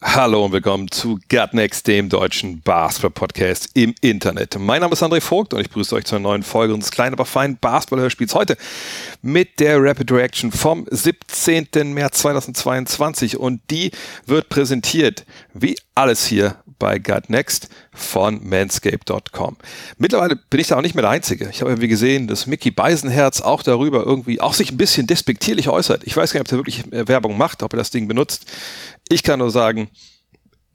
Hallo und willkommen zu Gutnext, dem deutschen Basketball-Podcast im Internet. Mein Name ist André Vogt und ich begrüße euch zu einer neuen Folge unseres kleinen, aber feinen Basketball-Hörspiels. Heute mit der Rapid Reaction vom 17. März 2022 und die wird präsentiert, wie alles hier bei Gutnext von manscape.com. Mittlerweile bin ich da auch nicht mehr der Einzige. Ich habe irgendwie gesehen, dass Mickey Beisenherz auch darüber irgendwie auch sich ein bisschen despektierlich äußert. Ich weiß gar nicht, ob er wirklich äh, Werbung macht, ob er das Ding benutzt. Ich kann nur sagen,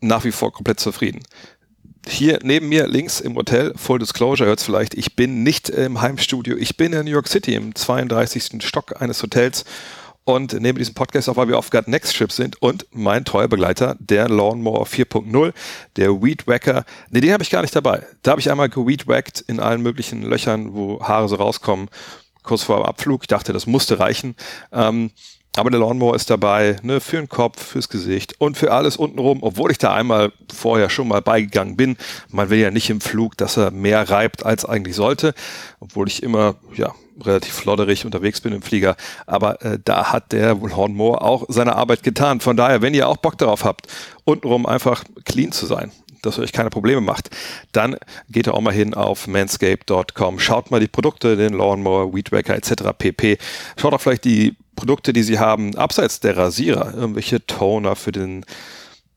nach wie vor komplett zufrieden. Hier neben mir links im Hotel, Full Disclosure, hört vielleicht, ich bin nicht im Heimstudio, ich bin in New York City im 32. Stock eines Hotels und nehme diesen Podcast auf, weil wir auf Gut Next Trip sind und mein treuer Begleiter, der Lawnmower 4.0, der Weed Wacker, nee, den habe ich gar nicht dabei. Da habe ich einmal geweedwackt in allen möglichen Löchern, wo Haare so rauskommen, kurz vor dem Abflug. Ich dachte, das musste reichen. Ähm, aber der Lawnmower ist dabei, ne, für den Kopf, fürs Gesicht und für alles untenrum, obwohl ich da einmal vorher schon mal beigegangen bin. Man will ja nicht im Flug, dass er mehr reibt, als eigentlich sollte, obwohl ich immer, ja, relativ flodderig unterwegs bin im Flieger. Aber äh, da hat der Lawnmower auch seine Arbeit getan. Von daher, wenn ihr auch Bock darauf habt, untenrum einfach clean zu sein, dass ihr euch keine Probleme macht, dann geht ihr auch mal hin auf manscape.com. Schaut mal die Produkte, den Lawnmower, Weedwacker etc. pp. Schaut auch vielleicht die Produkte, die sie haben, abseits der Rasierer, irgendwelche Toner für den,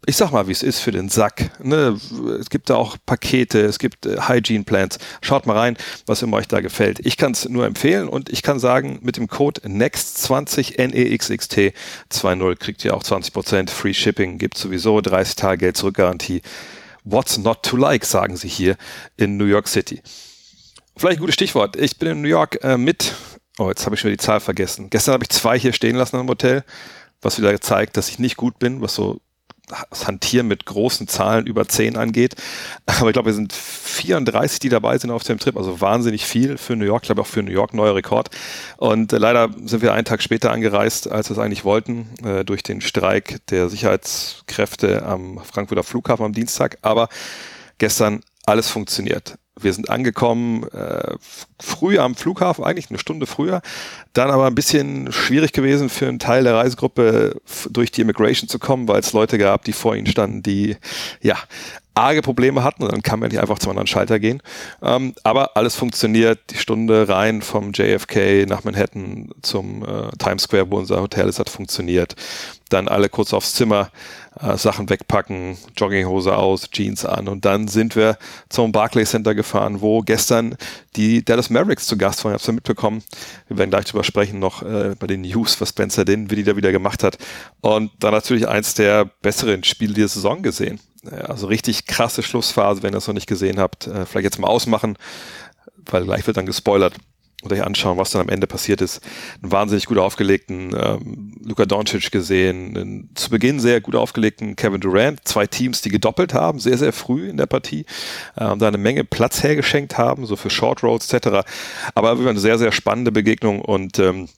ich sag mal, wie es ist für den Sack. Ne? Es gibt da auch Pakete, es gibt äh, Hygiene Plans. Schaut mal rein, was immer euch da gefällt. Ich kann es nur empfehlen und ich kann sagen, mit dem Code NEXT20 NEXXT 20 kriegt ihr auch 20% Free Shipping, gibt sowieso 30 Tage Geld zurückgarantie. What's not to like, sagen sie hier in New York City. Vielleicht ein gutes Stichwort. Ich bin in New York äh, mit Oh, jetzt habe ich schon die Zahl vergessen. Gestern habe ich zwei hier stehen lassen im Hotel, was wieder zeigt, dass ich nicht gut bin, was so Hantieren mit großen Zahlen über 10 angeht. Aber ich glaube, wir sind 34, die dabei sind auf dem Trip, also wahnsinnig viel für New York, ich glaube auch für New York neuer Rekord. Und äh, leider sind wir einen Tag später angereist, als wir es eigentlich wollten, äh, durch den Streik der Sicherheitskräfte am Frankfurter Flughafen am Dienstag. Aber gestern alles funktioniert. Wir sind angekommen äh, früh am Flughafen, eigentlich eine Stunde früher. Dann aber ein bisschen schwierig gewesen für einen Teil der Reisegruppe durch die Immigration zu kommen, weil es Leute gab, die vor ihnen standen, die ja arge Probleme hatten und dann kann man nicht einfach zum anderen Schalter gehen. Ähm, aber alles funktioniert. Die Stunde rein vom JFK nach Manhattan zum äh, Times Square, wo unser Hotel ist, hat funktioniert. Dann alle kurz aufs Zimmer, äh, Sachen wegpacken, Jogginghose aus, Jeans an und dann sind wir zum Barclays Center gefahren, wo gestern die Dallas Mavericks zu Gast waren. Es ja mitbekommen. Wir werden gleich drüber sprechen noch äh, bei den News, was Spencer Dinwiddie da wieder gemacht hat. Und dann natürlich eins der besseren Spiele dieser Saison gesehen. Also richtig krasse Schlussphase, wenn ihr es noch nicht gesehen habt. Äh, vielleicht jetzt mal ausmachen, weil gleich wird dann gespoilert. Euch anschauen, was dann am Ende passiert ist. Einen wahnsinnig gut aufgelegten ähm, Luka Doncic gesehen, einen zu Beginn sehr gut aufgelegten Kevin Durant, zwei Teams, die gedoppelt haben, sehr, sehr früh in der Partie, ähm, da eine Menge Platz hergeschenkt haben, so für Short Rolls etc. Aber eine sehr, sehr spannende Begegnung und ähm,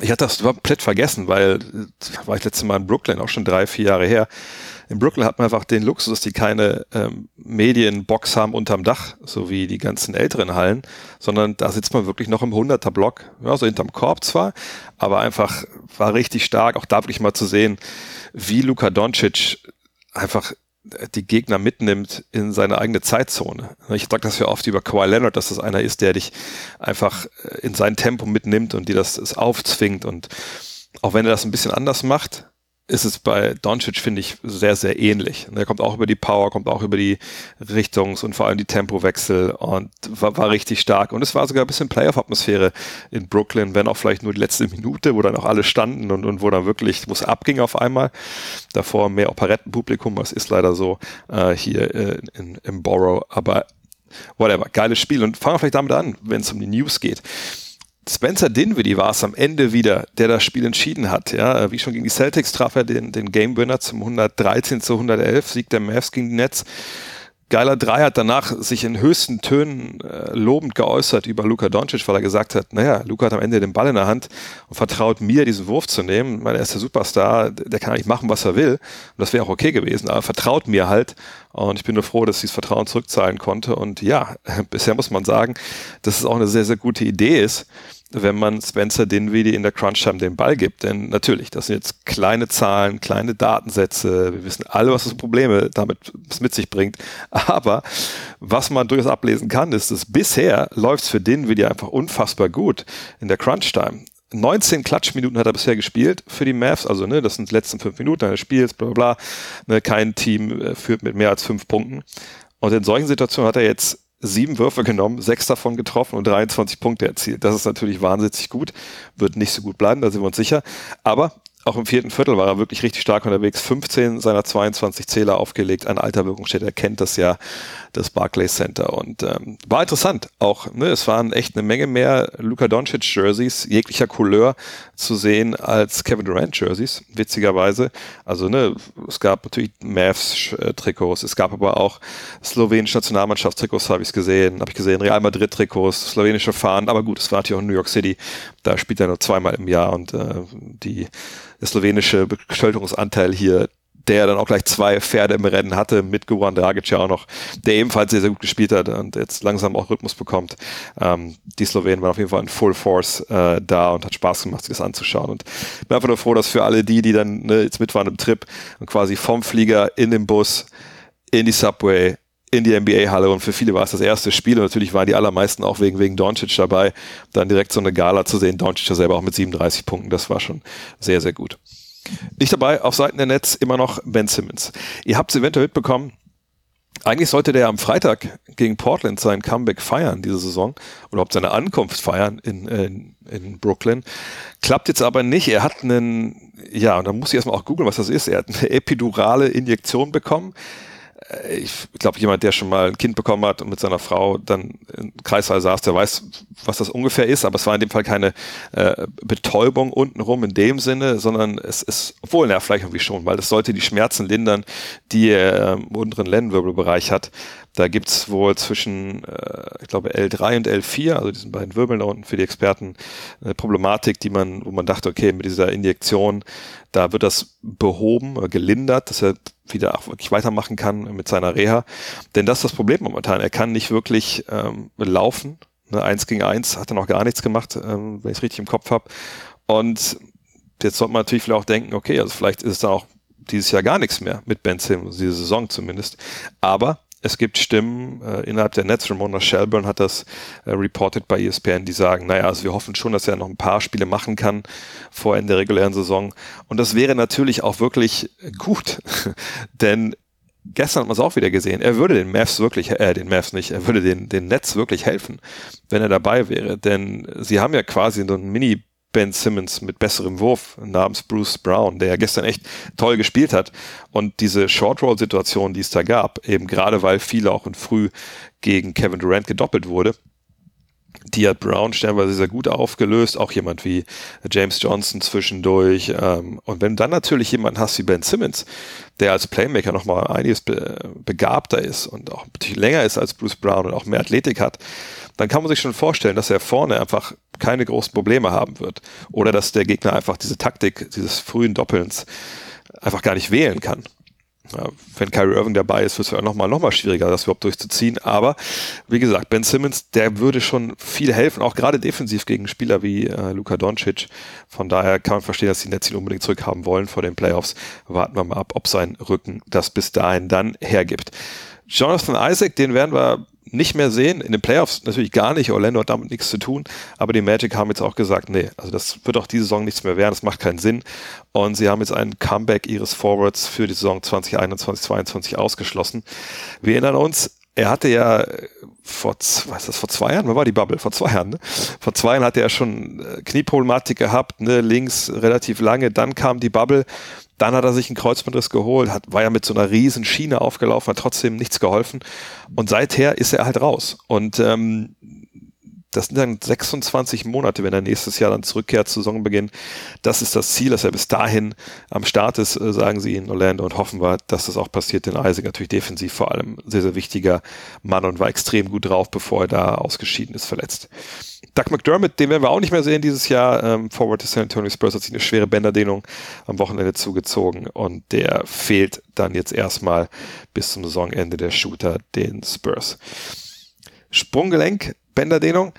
ich hatte das komplett vergessen, weil äh, war ich letztes Mal in Brooklyn, auch schon drei, vier Jahre her. In Brooklyn hat man einfach den Luxus, dass die keine ähm, Medienbox haben unterm Dach, so wie die ganzen älteren Hallen, sondern da sitzt man wirklich noch im 100er Block, ja, so hinterm Korb zwar, aber einfach war richtig stark, auch da wirklich mal zu sehen, wie Luka Doncic einfach die Gegner mitnimmt in seine eigene Zeitzone. Ich sage das ja oft über Kawhi Leonard, dass das einer ist, der dich einfach äh, in sein Tempo mitnimmt und dir das, das aufzwingt. Und auch wenn er das ein bisschen anders macht, ist es bei Doncic, finde ich, sehr, sehr ähnlich. Er kommt auch über die Power, kommt auch über die Richtungs- und vor allem die Tempowechsel und war, war richtig stark. Und es war sogar ein bisschen Playoff-Atmosphäre in Brooklyn, wenn auch vielleicht nur die letzte Minute, wo dann auch alle standen und, und wo dann wirklich, wo es abging auf einmal. Davor mehr Operettenpublikum, das ist leider so äh, hier äh, in, im Borough. Aber whatever, geiles Spiel. Und fangen wir vielleicht damit an, wenn es um die News geht. Spencer Dinwiddie war es am Ende wieder, der das Spiel entschieden hat. Ja, wie schon gegen die Celtics traf er den, den Game Winner zum 113 zu 111, Sieg der Mavs gegen die Nets. Geiler 3 hat danach sich in höchsten Tönen äh, lobend geäußert über Luka Doncic, weil er gesagt hat, naja, Luka hat am Ende den Ball in der Hand und vertraut mir, diesen Wurf zu nehmen. Weil er ist der Superstar, der kann eigentlich machen, was er will. Und das wäre auch okay gewesen, aber vertraut mir halt. Und ich bin nur froh, dass ich dieses Vertrauen zurückzahlen konnte. Und ja, bisher muss man sagen, dass es auch eine sehr, sehr gute Idee ist, wenn man Spencer Dinwiddie in der Crunch-Time den Ball gibt. Denn natürlich, das sind jetzt kleine Zahlen, kleine Datensätze. Wir wissen alle, was das Probleme damit mit sich bringt. Aber was man durchaus ablesen kann, ist, dass bisher läuft es für Dinwiddie einfach unfassbar gut in der Crunch-Time. 19 Klatschminuten hat er bisher gespielt für die Mavs, also ne, das sind die letzten fünf Minuten eines Spiels, bla bla bla. Ne, kein Team äh, führt mit mehr als fünf Punkten. Und in solchen Situationen hat er jetzt sieben Würfe genommen, sechs davon getroffen und 23 Punkte erzielt. Das ist natürlich wahnsinnig gut, wird nicht so gut bleiben, da sind wir uns sicher. Aber auch im vierten Viertel war er wirklich richtig stark unterwegs. 15 seiner 22 Zähler aufgelegt. Ein alter. Er kennt das ja, das Barclays Center. Und ähm, war interessant. Auch, ne, es waren echt eine Menge mehr Luka Doncic Jerseys jeglicher Couleur zu sehen als Kevin Durant Jerseys, witzigerweise. Also, ne, es gab natürlich Mavs äh. Es gab aber auch slowenische Nationalmannschaftstrikots, habe ich gesehen. Habe ich gesehen, Real Madrid Trikots, slowenische Fahnen. Aber gut, es war natürlich auch New York City. Da spielt er nur zweimal im Jahr und äh, die slowenische Bestölterungsanteil hier, der dann auch gleich zwei Pferde im Rennen hatte, mit Goran Dragic ja auch noch, der ebenfalls sehr, sehr gut gespielt hat und jetzt langsam auch Rhythmus bekommt. Ähm, die Slowenen waren auf jeden Fall in Full Force äh, da und hat Spaß gemacht, sich das anzuschauen. Und bin einfach nur froh, dass für alle die, die dann ne, jetzt mit waren im Trip und quasi vom Flieger in den Bus, in die Subway, in die NBA-Halle und für viele war es das erste Spiel und natürlich waren die allermeisten auch wegen, wegen Doncic dabei, dann direkt so eine Gala zu sehen, Doncic ja selber auch mit 37 Punkten, das war schon sehr, sehr gut. Nicht dabei auf Seiten der Netz immer noch Ben Simmons. Ihr habt es eventuell mitbekommen. Eigentlich sollte der am Freitag gegen Portland sein Comeback feiern diese Saison oder überhaupt seine Ankunft feiern in, in, in Brooklyn. Klappt jetzt aber nicht. Er hat einen, ja, und da muss ich erstmal auch googeln, was das ist. Er hat eine epidurale Injektion bekommen ich glaube, jemand, der schon mal ein Kind bekommen hat und mit seiner Frau dann im Kreissaal saß, der weiß, was das ungefähr ist, aber es war in dem Fall keine äh, Betäubung untenrum in dem Sinne, sondern es ist, obwohl, ja, vielleicht irgendwie schon, weil es sollte die Schmerzen lindern, die er im unteren Lendenwirbelbereich hat. Da gibt's wohl zwischen, äh, ich glaube, L3 und L4, also diesen beiden Wirbeln da unten für die Experten, eine Problematik, die man, wo man dachte, okay, mit dieser Injektion, da wird das behoben, äh, gelindert, dass er wieder auch wirklich weitermachen kann mit seiner Reha. Denn das ist das Problem momentan. Er kann nicht wirklich ähm, laufen. Ne, eins gegen eins hat er noch gar nichts gemacht, ähm, wenn ich es richtig im Kopf habe. Und jetzt sollte man natürlich vielleicht auch denken, okay, also vielleicht ist es da auch dieses Jahr gar nichts mehr mit Ben Simmons, diese Saison zumindest. Aber es gibt Stimmen äh, innerhalb der Netz, Ramona Shelburne hat das äh, reported bei ESPN, die sagen, naja, also wir hoffen schon, dass er noch ein paar Spiele machen kann vor Ende der regulären Saison. Und das wäre natürlich auch wirklich gut, denn gestern hat man es auch wieder gesehen, er würde den Mavs wirklich, äh, den Mavs nicht, er würde den, den Netz wirklich helfen, wenn er dabei wäre, denn sie haben ja quasi so ein Mini- Ben Simmons mit besserem Wurf namens Bruce Brown, der ja gestern echt toll gespielt hat. Und diese Short-Roll-Situation, die es da gab, eben gerade weil viele auch in früh gegen Kevin Durant gedoppelt wurde, die hat Brown stellenweise sehr gut aufgelöst, auch jemand wie James Johnson zwischendurch. Ähm, und wenn du dann natürlich jemanden hast wie Ben Simmons, der als Playmaker nochmal einiges begabter ist und auch länger ist als Bruce Brown und auch mehr Athletik hat, dann kann man sich schon vorstellen, dass er vorne einfach keine großen Probleme haben wird. Oder dass der Gegner einfach diese Taktik dieses frühen Doppelns einfach gar nicht wählen kann. Ja, wenn Kyrie Irving dabei ist, wird es ja nochmal noch mal schwieriger, das überhaupt durchzuziehen. Aber wie gesagt, Ben Simmons, der würde schon viel helfen, auch gerade defensiv gegen Spieler wie äh, Luka Doncic. Von daher kann man verstehen, dass die Netz ihn unbedingt zurückhaben wollen vor den Playoffs. Warten wir mal ab, ob sein Rücken das bis dahin dann hergibt. Jonathan Isaac, den werden wir nicht mehr sehen. In den Playoffs natürlich gar nicht. Orlando hat damit nichts zu tun. Aber die Magic haben jetzt auch gesagt, nee, also das wird auch diese Saison nichts mehr werden. Das macht keinen Sinn. Und sie haben jetzt einen Comeback ihres Forwards für die Saison 2021, 2022 ausgeschlossen. Wir erinnern uns, er hatte ja vor, was ist das, vor zwei Jahren, wann war die Bubble? Vor zwei Jahren, ne? Vor zwei Jahren hatte er schon äh, Knieproblematik gehabt, ne? links relativ lange, dann kam die Bubble, dann hat er sich einen Kreuzbandriss geholt, hat, war ja mit so einer riesen Schiene aufgelaufen, hat trotzdem nichts geholfen und seither ist er halt raus und ähm, das sind dann 26 Monate, wenn er nächstes Jahr dann zurückkehrt zu Saisonbeginn. Das ist das Ziel, dass er bis dahin am Start ist, äh, sagen sie in Orlando und hoffen wir, dass das auch passiert. Denn Isaac natürlich defensiv vor allem sehr, sehr wichtiger Mann und war extrem gut drauf, bevor er da ausgeschieden ist, verletzt. Doug McDermott, den werden wir auch nicht mehr sehen dieses Jahr. Ähm, Forward des San Antonio Spurs hat sich eine schwere Bänderdehnung am Wochenende zugezogen und der fehlt dann jetzt erstmal bis zum Saisonende der Shooter den Spurs. Sprunggelenk, Bänderdehnung,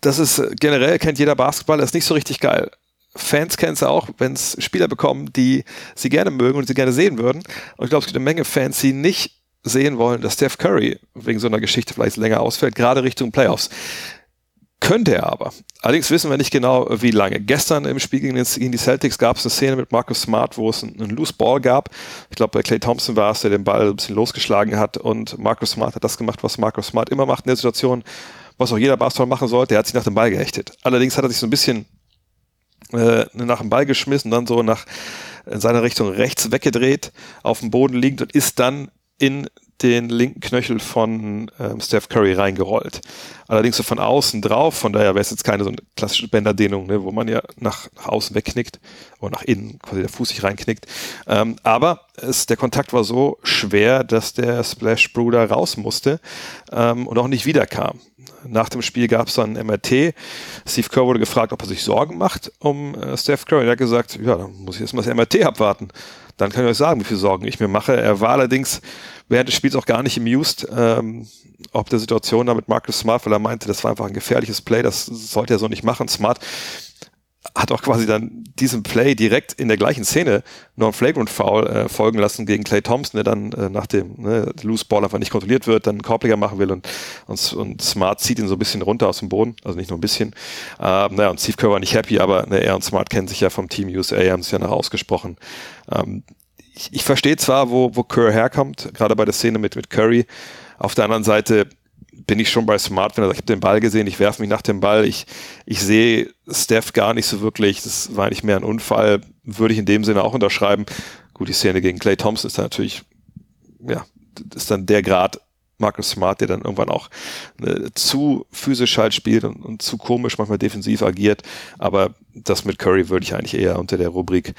das ist generell, kennt jeder Basketball, das ist nicht so richtig geil. Fans kennen es auch, wenn es Spieler bekommen, die sie gerne mögen und sie gerne sehen würden. Und ich glaube, es gibt eine Menge Fans, die nicht sehen wollen, dass Steph Curry wegen so einer Geschichte vielleicht länger ausfällt, gerade Richtung Playoffs. Könnte er aber. Allerdings wissen wir nicht genau, wie lange. Gestern im Spiel gegen, die Celtics gab es eine Szene mit Marcus Smart, wo es einen, einen Loose Ball gab. Ich glaube, bei Clay Thompson war es, der den Ball ein bisschen losgeschlagen hat und Marcus Smart hat das gemacht, was Marcus Smart immer macht in der Situation, was auch jeder Basketball machen sollte. Er hat sich nach dem Ball gehechtet. Allerdings hat er sich so ein bisschen äh, nach dem Ball geschmissen, dann so nach in seiner Richtung rechts weggedreht, auf dem Boden liegend und ist dann in den linken Knöchel von ähm, Steph Curry reingerollt. Allerdings so von außen drauf, von daher wäre es jetzt keine so eine klassische Bänderdehnung, ne, wo man ja nach, nach außen wegknickt oder nach innen quasi der Fuß sich reinknickt. Ähm, aber es, der Kontakt war so schwer, dass der Splash Bruder raus musste ähm, und auch nicht wiederkam. Nach dem Spiel gab es dann MRT. Steve Kerr wurde gefragt, ob er sich Sorgen macht um äh, Steph Curry. Er hat gesagt, ja, dann muss ich erstmal das MRT abwarten. Dann kann ich euch sagen, wie viele Sorgen ich mir mache. Er war allerdings während des Spiels auch gar nicht amused, ähm, ob der Situation da mit Marcus Smart, weil er meinte, das war einfach ein gefährliches Play, das sollte er so nicht machen. Smart hat auch quasi dann diesem Play direkt in der gleichen Szene noch ein Flagrant Foul äh, folgen lassen gegen Clay Thompson, der dann äh, nach dem ne, Loose Ball einfach nicht kontrolliert wird, dann einen Korbleger machen will und, und, und, Smart zieht ihn so ein bisschen runter aus dem Boden, also nicht nur ein bisschen. Ähm, naja, und Steve Kerr war nicht happy, aber ne, er und Smart kennen sich ja vom Team USA, haben sich ja nach ausgesprochen. Ähm, ich, ich verstehe zwar, wo, wo Kerr herkommt, gerade bei der Szene mit, mit Curry. Auf der anderen Seite bin ich schon bei Smart, wenn er sagt, ich habe den Ball gesehen, ich werfe mich nach dem Ball, ich, ich sehe Steph gar nicht so wirklich, das war eigentlich mehr ein Unfall, würde ich in dem Sinne auch unterschreiben. Gut, die Szene gegen Clay Thompson ist dann natürlich, ja, ist dann der Grad Marcus Smart, der dann irgendwann auch äh, zu physisch halt spielt und, und, zu komisch manchmal defensiv agiert. Aber das mit Curry würde ich eigentlich eher unter der Rubrik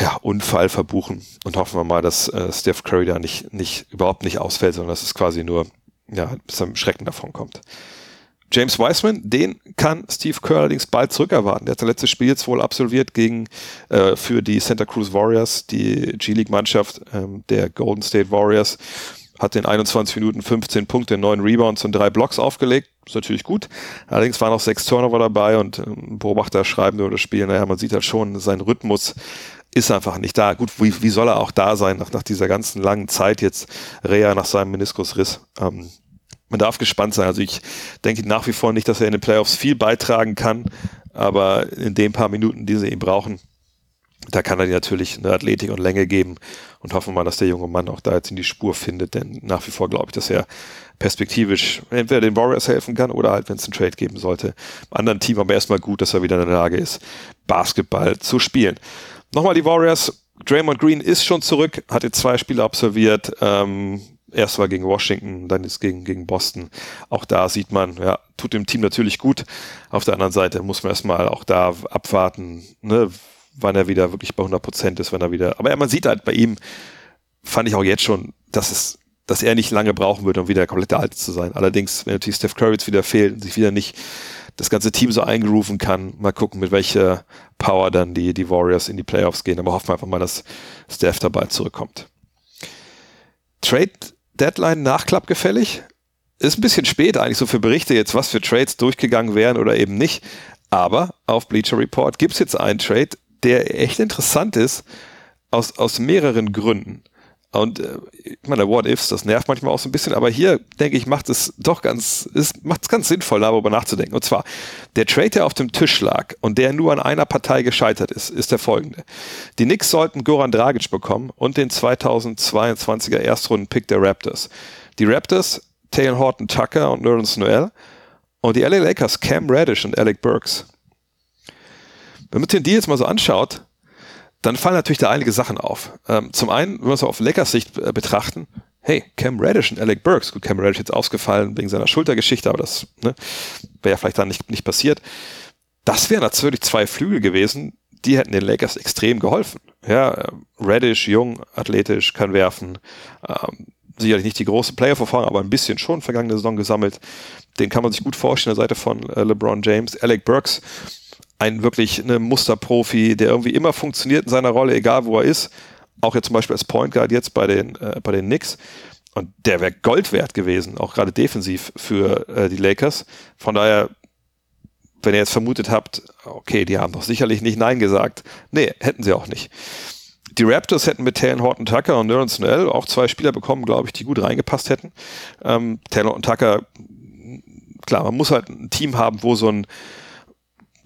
ja, Unfall verbuchen und hoffen wir mal, dass äh, Steph Curry da nicht, nicht, überhaupt nicht ausfällt, sondern dass es quasi nur, ja, bis am Schrecken davon kommt. James Wiseman, den kann Steve Kerr allerdings bald zurückerwarten. Der hat das letzte Spiel jetzt wohl absolviert gegen äh, für die Santa Cruz Warriors, die G-League-Mannschaft ähm, der Golden State Warriors. Hat in 21 Minuten 15 Punkte, 9 Rebounds und drei Blocks aufgelegt. Ist natürlich gut. Allerdings waren auch sechs Turnover dabei und ähm, Beobachter schreiben über das Spiel, naja, man sieht halt schon, sein Rhythmus ist einfach nicht da. Gut, wie, wie soll er auch da sein nach, nach dieser ganzen langen Zeit jetzt, Rea nach seinem Meniskusriss? Ähm, man darf gespannt sein. Also ich denke nach wie vor nicht, dass er in den Playoffs viel beitragen kann, aber in den paar Minuten, die sie ihm brauchen, da kann er natürlich eine Athletik und Länge geben und hoffen wir mal, dass der junge Mann auch da jetzt in die Spur findet, denn nach wie vor glaube ich, dass er perspektivisch entweder den Warriors helfen kann oder halt, wenn es einen Trade geben sollte, im anderen Team aber erstmal gut, dass er wieder in der Lage ist, Basketball zu spielen. Nochmal die Warriors. Draymond Green ist schon zurück, hat jetzt zwei Spiele absolviert. Ähm, erst war gegen Washington, dann ist gegen, gegen Boston. Auch da sieht man, ja, tut dem Team natürlich gut. Auf der anderen Seite muss man erstmal auch da abwarten, ne, wann er wieder wirklich bei 100 Prozent ist, wenn er wieder, aber ja, man sieht halt bei ihm, fand ich auch jetzt schon, dass es, dass er nicht lange brauchen würde, um wieder komplett der Alte zu sein. Allerdings, wenn natürlich Steph Curry jetzt wieder fehlt und sich wieder nicht das ganze Team so eingerufen kann. Mal gucken, mit welcher Power dann die, die Warriors in die Playoffs gehen. Aber hoffen wir einfach mal, dass Steph dabei zurückkommt. Trade Deadline nachklappgefällig. Ist ein bisschen spät eigentlich so für Berichte jetzt, was für Trades durchgegangen wären oder eben nicht. Aber auf Bleacher Report gibt es jetzt einen Trade, der echt interessant ist, aus, aus mehreren Gründen. Und äh, ich meine, What Ifs, das nervt manchmal auch so ein bisschen, aber hier, denke ich, macht es doch ganz, ist, macht es ganz sinnvoll, darüber nachzudenken. Und zwar, der Trade, der auf dem Tisch lag und der nur an einer Partei gescheitert ist, ist der folgende. Die Knicks sollten Goran Dragic bekommen und den 2022er Erstrunden-Pick der Raptors. Die Raptors, Taylor Horton Tucker und Nerlens Noel und die LA Lakers Cam Reddish und Alec Burks. Wenn man den Deal jetzt mal so anschaut, dann fallen natürlich da einige Sachen auf. Ähm, zum einen, wenn wir es auf Lakers Sicht äh, betrachten, hey, Cam Reddish und Alec Burks, gut, Cam Reddish jetzt ausgefallen wegen seiner Schultergeschichte, aber das ne, wäre ja vielleicht dann nicht, nicht passiert. Das wären natürlich zwei Flügel gewesen, die hätten den Lakers extrem geholfen. Ja, Reddish, jung, athletisch, kann werfen, ähm, sicherlich nicht die große Player-Verfahren, aber ein bisschen schon vergangene Saison gesammelt. Den kann man sich gut vorstellen, der Seite von äh, LeBron James. Alec Burks, ein wirklich eine Musterprofi, der irgendwie immer funktioniert in seiner Rolle, egal wo er ist. Auch jetzt zum Beispiel als Point Guard jetzt bei den, äh, bei den Knicks. Und der wäre Gold wert gewesen, auch gerade defensiv für äh, die Lakers. Von daher, wenn ihr jetzt vermutet habt, okay, die haben doch sicherlich nicht Nein gesagt. Nee, hätten sie auch nicht. Die Raptors hätten mit Taylor Horton Tucker und Nerlens Noel auch zwei Spieler bekommen, glaube ich, die gut reingepasst hätten. Ähm, Taylor und Tucker, klar, man muss halt ein Team haben, wo so ein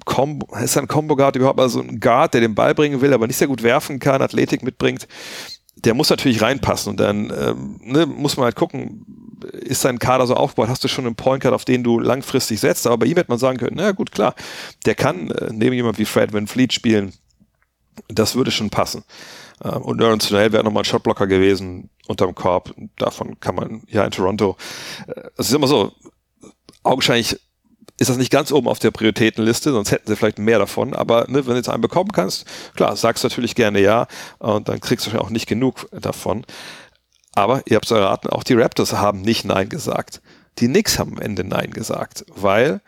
Combo, ist ein Combo Guard überhaupt also ein Guard, der den Ball bringen will, aber nicht sehr gut werfen kann, Athletik mitbringt. Der muss natürlich reinpassen und dann ähm, ne, muss man halt gucken, ist dein Kader so aufgebaut, hast du schon einen Point Guard, auf den du langfristig setzt, aber bei ihm hätte man sagen können, na gut, klar, der kann äh, neben jemand wie Fred Van Fleet spielen, das würde schon passen. Ähm, und Nerlens Snell wäre nochmal ein Shotblocker gewesen unterm Korb. Davon kann man ja in Toronto. Äh, es ist immer so, augenscheinlich ist das nicht ganz oben auf der Prioritätenliste, sonst hätten sie vielleicht mehr davon. Aber ne, wenn du jetzt einen bekommen kannst, klar, sagst natürlich gerne ja und dann kriegst du auch nicht genug davon. Aber ihr habt es erraten, auch die Raptors haben nicht Nein gesagt. Die Knicks haben am Ende Nein gesagt, weil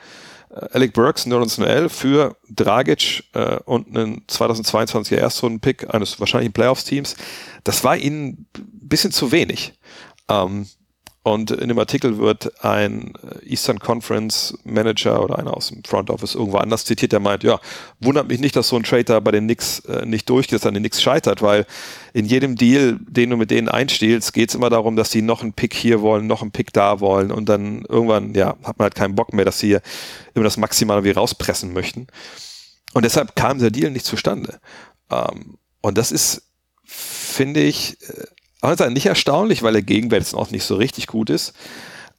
äh, Alec Burks, Nerlens Noel für Dragic äh, und einen 2022er Erstrunden-Pick eines wahrscheinlichen Playoffs-Teams, das war ihnen ein bisschen zu wenig. Ähm, und in dem Artikel wird ein Eastern Conference Manager oder einer aus dem Front Office irgendwo anders zitiert, der meint, ja, wundert mich nicht, dass so ein Trader bei den Knicks äh, nicht durchgeht, dass an den Knicks scheitert, weil in jedem Deal, den du mit denen einstiehlst, geht es immer darum, dass die noch einen Pick hier wollen, noch einen Pick da wollen und dann irgendwann, ja, hat man halt keinen Bock mehr, dass sie immer das Maximale wie rauspressen möchten. Und deshalb kam der Deal nicht zustande. Ähm, und das ist, finde ich, aber nicht erstaunlich, weil der Gegenwert auch nicht so richtig gut ist.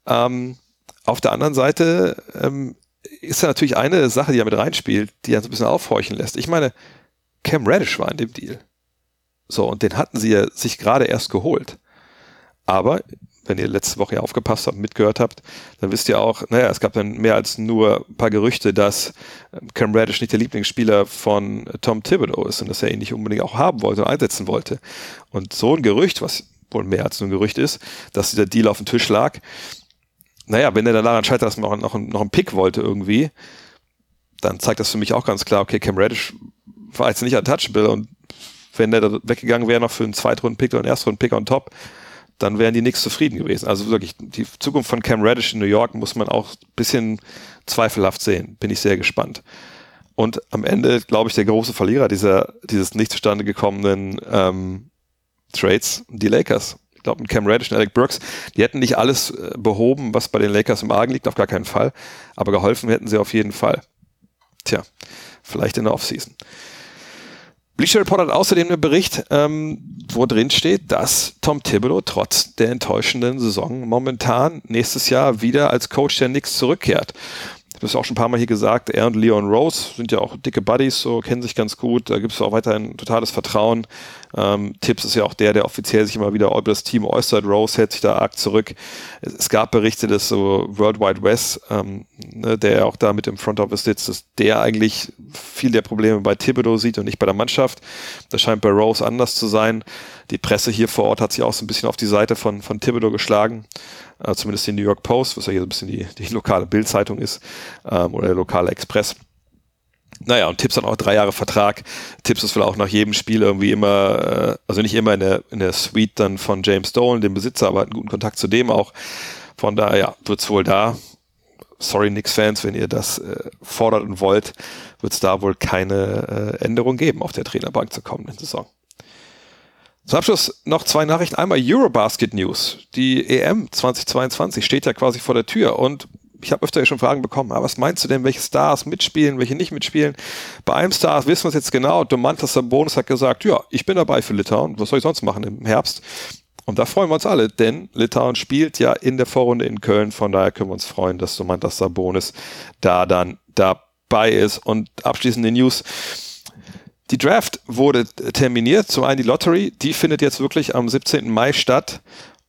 Ähm, auf der anderen Seite ähm, ist da natürlich eine Sache, die da mit reinspielt, die uns ein bisschen aufhorchen lässt. Ich meine, Cam Reddish war in dem Deal. So, und den hatten sie ja sich gerade erst geholt. Aber wenn ihr letzte Woche ja aufgepasst habt, mitgehört habt, dann wisst ihr auch, naja, es gab dann mehr als nur ein paar Gerüchte, dass ähm, Cam Radish nicht der Lieblingsspieler von Tom Thibodeau ist und dass er ihn nicht unbedingt auch haben wollte und einsetzen wollte. Und so ein Gerücht, was wohl mehr als nur ein Gerücht ist, dass dieser Deal auf dem Tisch lag, naja, wenn er dann daran scheitert, dass man noch, noch, noch einen Pick wollte irgendwie, dann zeigt das für mich auch ganz klar, okay, Cam Radish war jetzt nicht untouchable und wenn der da weggegangen wäre noch für einen Zweitrunden-Pick oder einen Erstrunden-Pick on top, dann wären die Knicks zufrieden gewesen. Also wirklich, die Zukunft von Cam Reddish in New York muss man auch ein bisschen zweifelhaft sehen. Bin ich sehr gespannt. Und am Ende, glaube ich, der große Verlierer dieser, dieses nicht zustande gekommenen ähm, Trades, die Lakers. Ich glaube, Cam Reddish und Alec Brooks, die hätten nicht alles äh, behoben, was bei den Lakers im Argen liegt, auf gar keinen Fall. Aber geholfen hätten sie auf jeden Fall. Tja, vielleicht in der Offseason. Bleacher Report hat außerdem einen Bericht, ähm, wo drin steht, dass Tom Thibodeau trotz der enttäuschenden Saison momentan nächstes Jahr wieder als Coach der Knicks zurückkehrt habe es auch schon ein paar Mal hier gesagt, er und Leon Rose sind ja auch dicke Buddies, so kennen sich ganz gut. Da gibt es auch weiterhin totales Vertrauen. Ähm, Tipps ist ja auch der, der offiziell sich immer wieder über das Team äußert. Rose hält sich da arg zurück. Es, es gab Berichte, dass so World Wide West, ähm, ne, der auch da mit im Front Office sitzt, dass der eigentlich viel der Probleme bei Thibodeau sieht und nicht bei der Mannschaft. Das scheint bei Rose anders zu sein. Die Presse hier vor Ort hat sich auch so ein bisschen auf die Seite von, von Thibodeau geschlagen äh, zumindest die New York Post, was ja hier so ein bisschen die, die lokale Bildzeitung ist, ähm, oder der lokale Express. Naja, und Tipps hat auch drei Jahre Vertrag. Tipps ist wohl auch nach jedem Spiel irgendwie immer, äh, also nicht immer in der, in der Suite dann von James Dolan, dem Besitzer, aber hat einen guten Kontakt zu dem auch. Von daher ja, wird es wohl da, sorry Knicks-Fans, wenn ihr das äh, fordert und wollt, wird es da wohl keine äh, Änderung geben auf der Trainerbank zur kommenden Saison. Zum Abschluss noch zwei Nachrichten. Einmal Eurobasket News. Die EM 2022 steht ja quasi vor der Tür und ich habe öfter ja schon Fragen bekommen, aber was meinst du denn, welche Stars mitspielen, welche nicht mitspielen? Bei einem Star wissen wir es jetzt genau. Domantas Sabonis hat gesagt, ja, ich bin dabei für Litauen. Was soll ich sonst machen im Herbst? Und da freuen wir uns alle, denn Litauen spielt ja in der Vorrunde in Köln. Von daher können wir uns freuen, dass Domantas Sabonis da dann dabei ist. Und abschließende News. Die Draft wurde terminiert. Zum einen die Lottery, die findet jetzt wirklich am 17. Mai statt.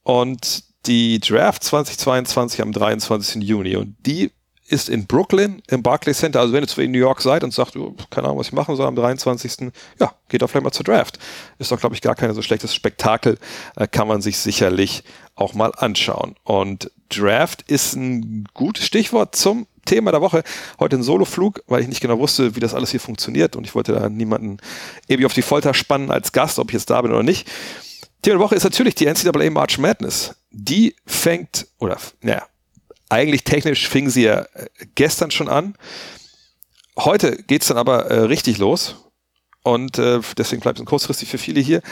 und die Draft 2022 am 23. Juni. Und die ist in Brooklyn im Barclays Center. Also wenn ihr in New York seid und sagt, oh, keine Ahnung, was ich machen soll am 23. Ja, geht doch vielleicht mal zur Draft. Ist doch, glaube ich, gar kein so schlechtes Spektakel. Äh, kann man sich sicherlich auch mal anschauen. Und Draft ist ein gutes Stichwort zum Thema der Woche. Heute ein Soloflug, weil ich nicht genau wusste, wie das alles hier funktioniert und ich wollte da niemanden ewig auf die Folter spannen als Gast, ob ich jetzt da bin oder nicht. Thema der Woche ist natürlich die NCAA March Madness. Die fängt, oder naja, eigentlich technisch fing sie ja äh, gestern schon an. Heute geht's dann aber äh, richtig los. Und äh, deswegen bleibt es kurzfristig für viele hier.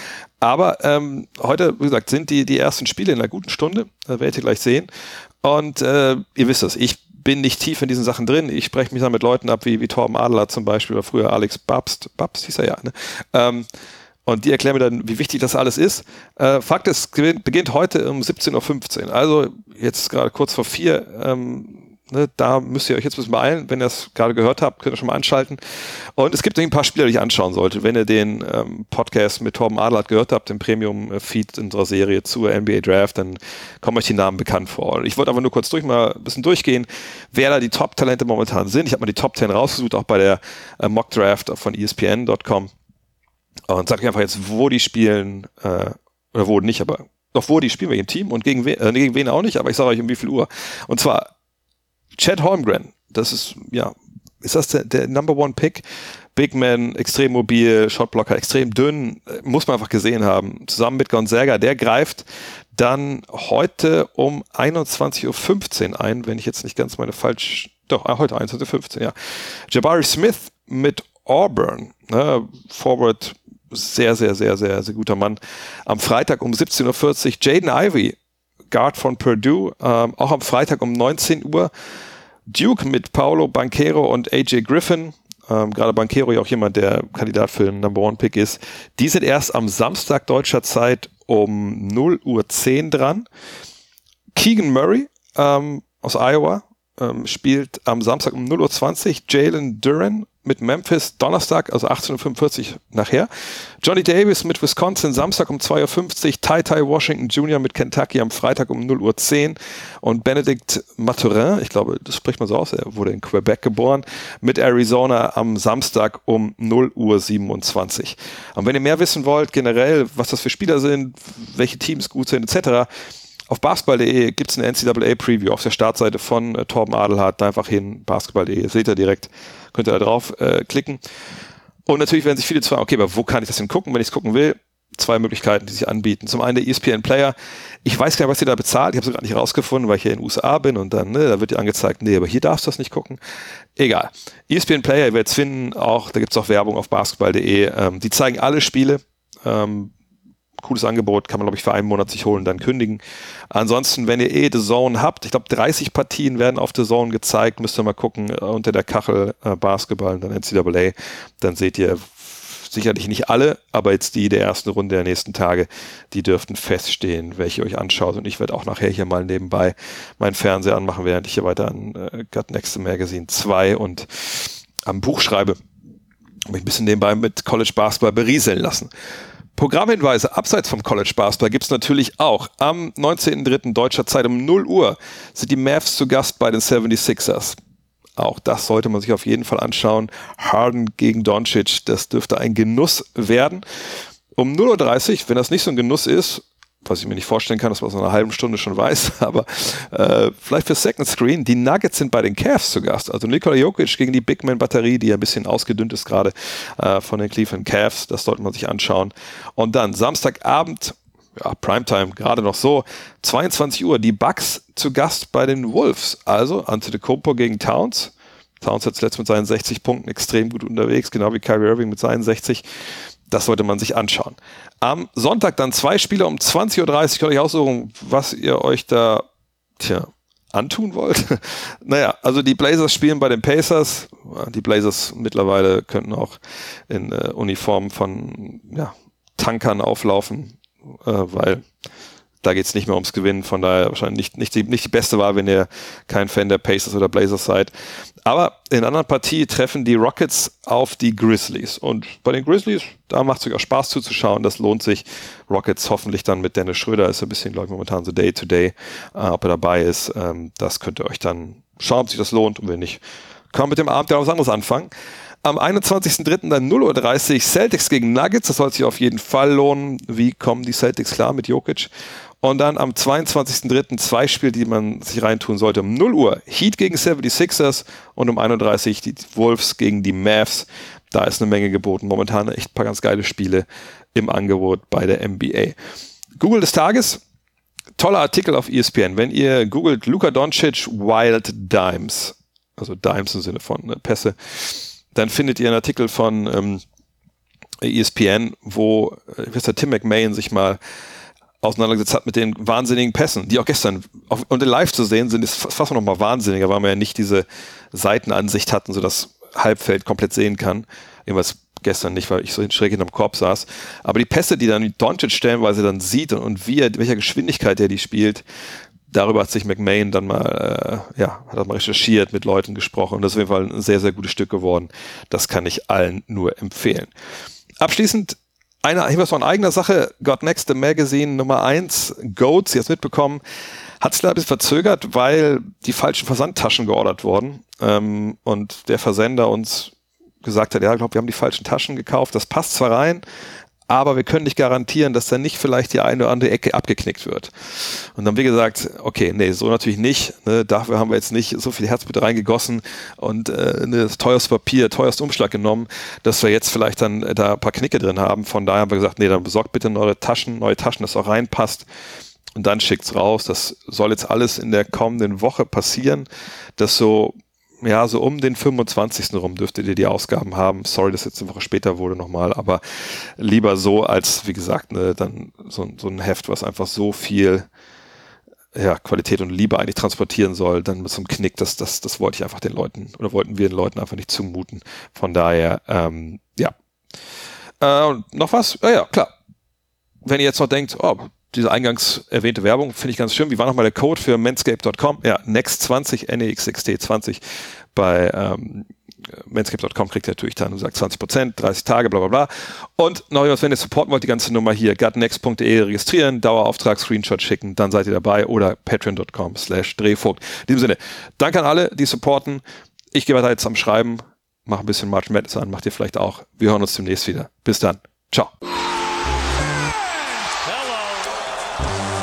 Aber ähm, heute, wie gesagt, sind die, die ersten Spiele in einer guten Stunde. Äh, werdet ihr gleich sehen. Und äh, ihr wisst das, ich bin nicht tief in diesen Sachen drin. Ich spreche mich dann mit Leuten ab, wie, wie Torben Adler zum Beispiel, oder früher Alex Babst. Babst hieß er ja, ne? Ähm, und die erklären mir dann, wie wichtig das alles ist. Äh, Fakt ist, beginnt heute um 17.15 Uhr. Also jetzt gerade kurz vor vier. Ähm, ne, da müsst ihr euch jetzt ein bisschen beeilen. Wenn ihr es gerade gehört habt, könnt ihr schon mal anschalten. Und es gibt ein paar Spiele, die ich anschauen sollte. Wenn ihr den ähm, Podcast mit Torben Adler gehört habt, den Premium-Feed unserer Serie zur NBA Draft, dann kommen euch die Namen bekannt vor. Ich wollte aber nur kurz durch mal ein bisschen durchgehen, wer da die Top-Talente momentan sind. Ich habe mal die Top 10 rausgesucht, auch bei der äh, Mock Draft von ESPN.com. Und sag ich einfach jetzt, wo die spielen, äh, oder wo nicht, aber doch wo die spielen im Team und gegen, wen, äh, gegen wen auch nicht, aber ich sage euch um wie viel Uhr. Und zwar Chad Holmgren, das ist, ja, ist das der, der Number One Pick? Big Man, extrem mobil, Shotblocker, extrem dünn, äh, muss man einfach gesehen haben. Zusammen mit Gonzaga, der greift dann heute um 21.15 Uhr ein, wenn ich jetzt nicht ganz meine falsch, doch, äh, heute 21.15 Uhr, ja. Jabari Smith mit Auburn, ne, Forward sehr, sehr, sehr, sehr, sehr guter Mann. Am Freitag um 17.40 Uhr Jaden Ivey, Guard von Purdue, ähm, auch am Freitag um 19 Uhr. Duke mit Paolo Banquero und AJ Griffin. Ähm, gerade Banquero ja auch jemand, der Kandidat für den Number One Pick ist. Die sind erst am Samstag deutscher Zeit um 0 Uhr 10 dran. Keegan Murray ähm, aus Iowa ähm, spielt am Samstag um 0 Uhr 20. Jalen Duran mit Memphis Donnerstag, also 18.45 Uhr nachher. Johnny Davis mit Wisconsin Samstag um 2.50 Uhr. Ty Ty Washington Jr. mit Kentucky am Freitag um 0 Uhr 10 und Benedict Maturin, ich glaube, das spricht man so aus, er wurde in Quebec geboren, mit Arizona am Samstag um 0 Uhr 27. Und wenn ihr mehr wissen wollt, generell, was das für Spieler sind, welche Teams gut sind, etc., auf basketball.de gibt es eine NCAA-Preview auf der Startseite von äh, Torben Adelhardt. Da einfach hin, basketball.de, seht ihr direkt, könnt ihr da drauf äh, klicken. Und natürlich werden sich viele fragen, okay, aber wo kann ich das denn gucken, wenn ich es gucken will? Zwei Möglichkeiten, die sich anbieten. Zum einen der ESPN Player. Ich weiß gar nicht, was ihr da bezahlt. Ich habe es gerade nicht rausgefunden, weil ich hier in den USA bin und dann, ne, da wird dir angezeigt, nee, aber hier darfst du das nicht gucken. Egal. ESPN Player, ihr werdet es finden, auch, da gibt es auch Werbung auf basketball.de. Ähm, die zeigen alle Spiele. Ähm, cooles Angebot, kann man, glaube ich, für einen Monat sich holen, dann kündigen. Ansonsten, wenn ihr eh The Zone habt, ich glaube, 30 Partien werden auf The Zone gezeigt, müsst ihr mal gucken, äh, unter der Kachel äh, Basketball und dann NCAA, dann seht ihr sicherlich nicht alle, aber jetzt die der ersten Runde der nächsten Tage, die dürften feststehen, welche ihr euch anschaut. Und ich werde auch nachher hier mal nebenbei meinen Fernseher anmachen, während ich hier weiter an äh, Gut Next Magazine 2 und am Buch schreibe. Mich ein bisschen nebenbei mit College Basketball berieseln lassen. Programmhinweise abseits vom College Basketball gibt es natürlich auch. Am 19.03. deutscher Zeit um 0 Uhr sind die Mavs zu Gast bei den 76ers. Auch das sollte man sich auf jeden Fall anschauen. Harden gegen Doncic, das dürfte ein Genuss werden. Um 0.30 Uhr, wenn das nicht so ein Genuss ist, was ich mir nicht vorstellen kann, dass man so einer halben Stunde schon weiß, aber äh, vielleicht für Second Screen. Die Nuggets sind bei den Cavs zu Gast. Also Nikola Jokic gegen die Big Man Batterie, die ein bisschen ausgedünnt ist gerade äh, von den Cleveland Cavs. Das sollte man sich anschauen. Und dann Samstagabend, ja, Primetime, gerade noch so, 22 Uhr, die Bucks zu Gast bei den Wolves. Also Antetokounmpo gegen Towns. Towns jetzt letzt mit seinen 60 Punkten extrem gut unterwegs, genau wie Kyrie Irving mit seinen 60. Das sollte man sich anschauen. Am Sonntag dann zwei Spiele um 20.30 Uhr. Könnt ihr aussuchen, was ihr euch da tja, antun wollt. naja, also die Blazers spielen bei den Pacers. Die Blazers mittlerweile könnten auch in äh, Uniform von ja, Tankern auflaufen, äh, weil Da geht es nicht mehr ums Gewinnen, von daher wahrscheinlich nicht, nicht, die, nicht die beste Wahl, wenn ihr kein Fan der Pacers oder Blazers seid. Aber in einer anderen Partie treffen die Rockets auf die Grizzlies. Und bei den Grizzlies, da macht es auch Spaß zuzuschauen. Das lohnt sich. Rockets hoffentlich dann mit Dennis Schröder, ist ein bisschen, glaube ich, momentan so Day-to-Day, -Day, äh, ob er dabei ist. Ähm, das könnt ihr euch dann schauen, ob sich das lohnt. Und wenn nicht, kann man mit dem Abend ja was anderes anfangen. Am 21.03. dann 0.30 Uhr Celtics gegen Nuggets. Das soll sich auf jeden Fall lohnen. Wie kommen die Celtics klar mit Jokic? Und dann am 22.03. zwei Spiele, die man sich reintun sollte. Um 0 Uhr Heat gegen 76ers und um 31 Uhr die Wolves gegen die Mavs. Da ist eine Menge geboten. Momentan echt ein paar ganz geile Spiele im Angebot bei der NBA. Google des Tages. Toller Artikel auf ESPN. Wenn ihr googelt Luka Doncic Wild Dimes, also Dimes im Sinne von ne, Pässe, dann findet ihr einen Artikel von ähm, ESPN, wo äh, Tim McMahon sich mal auseinandergesetzt hat mit den wahnsinnigen Pässen, die auch gestern auf, und live zu sehen sind, ist fast noch mal wahnsinniger, weil man ja nicht diese Seitenansicht hatten, so das Halbfeld komplett sehen kann. Irgendwas gestern nicht, weil ich so schräg hinterm Korb saß. Aber die Pässe, die dann Doncic stellenweise dann sieht und, und wie er, welcher Geschwindigkeit er die spielt, darüber hat sich McMahon dann mal, äh, ja, hat mal recherchiert, mit Leuten gesprochen und das ist auf jeden Fall ein sehr, sehr gutes Stück geworden. Das kann ich allen nur empfehlen. Abschließend eine Hinweis von eigener Sache, Got Next the Magazine Nummer 1, Goats, habt mitbekommen, hat sich leider ein bisschen verzögert, weil die falschen Versandtaschen geordert wurden. Ähm, und der Versender uns gesagt hat, ja, ich glaube, wir haben die falschen Taschen gekauft. Das passt zwar rein, aber wir können nicht garantieren, dass da nicht vielleicht die eine oder andere Ecke abgeknickt wird. Und dann haben wir gesagt, okay, nee, so natürlich nicht. Ne? Dafür haben wir jetzt nicht so viel Herzblut reingegossen und äh, ne, teures Papier, teuerst Umschlag genommen, dass wir jetzt vielleicht dann äh, da ein paar Knicke drin haben. Von daher haben wir gesagt, nee, dann besorgt bitte neue Taschen, neue Taschen, dass auch reinpasst. Und dann schickt's raus. Das soll jetzt alles in der kommenden Woche passieren, dass so ja, so um den 25. rum dürftet ihr die Ausgaben haben. Sorry, dass jetzt eine Woche später wurde nochmal, aber lieber so als, wie gesagt, ne, dann so, so ein Heft, was einfach so viel ja, Qualität und Liebe eigentlich transportieren soll, dann mit so einem Knick, das, das, das wollte ich einfach den Leuten oder wollten wir den Leuten einfach nicht zumuten. Von daher, ähm, ja. Äh, noch was? Ja, ja, klar. Wenn ihr jetzt noch denkt, oh, diese eingangs erwähnte Werbung finde ich ganz schön. Wie war nochmal der Code für manscape.com? Ja, Next20, NEXXT20 bei ähm, manscape.com kriegt ihr natürlich dann, sagt 20 Prozent, 30 Tage, bla bla bla. Und noch was, wenn ihr supporten wollt, die ganze Nummer hier, gutnext.de registrieren, Dauerauftrag, Screenshot schicken, dann seid ihr dabei oder patreon.com slash drehvogt. In diesem Sinne, danke an alle, die supporten. Ich gehe weiter jetzt am Schreiben, mache ein bisschen March Madness an, macht ihr vielleicht auch. Wir hören uns demnächst wieder. Bis dann. Ciao.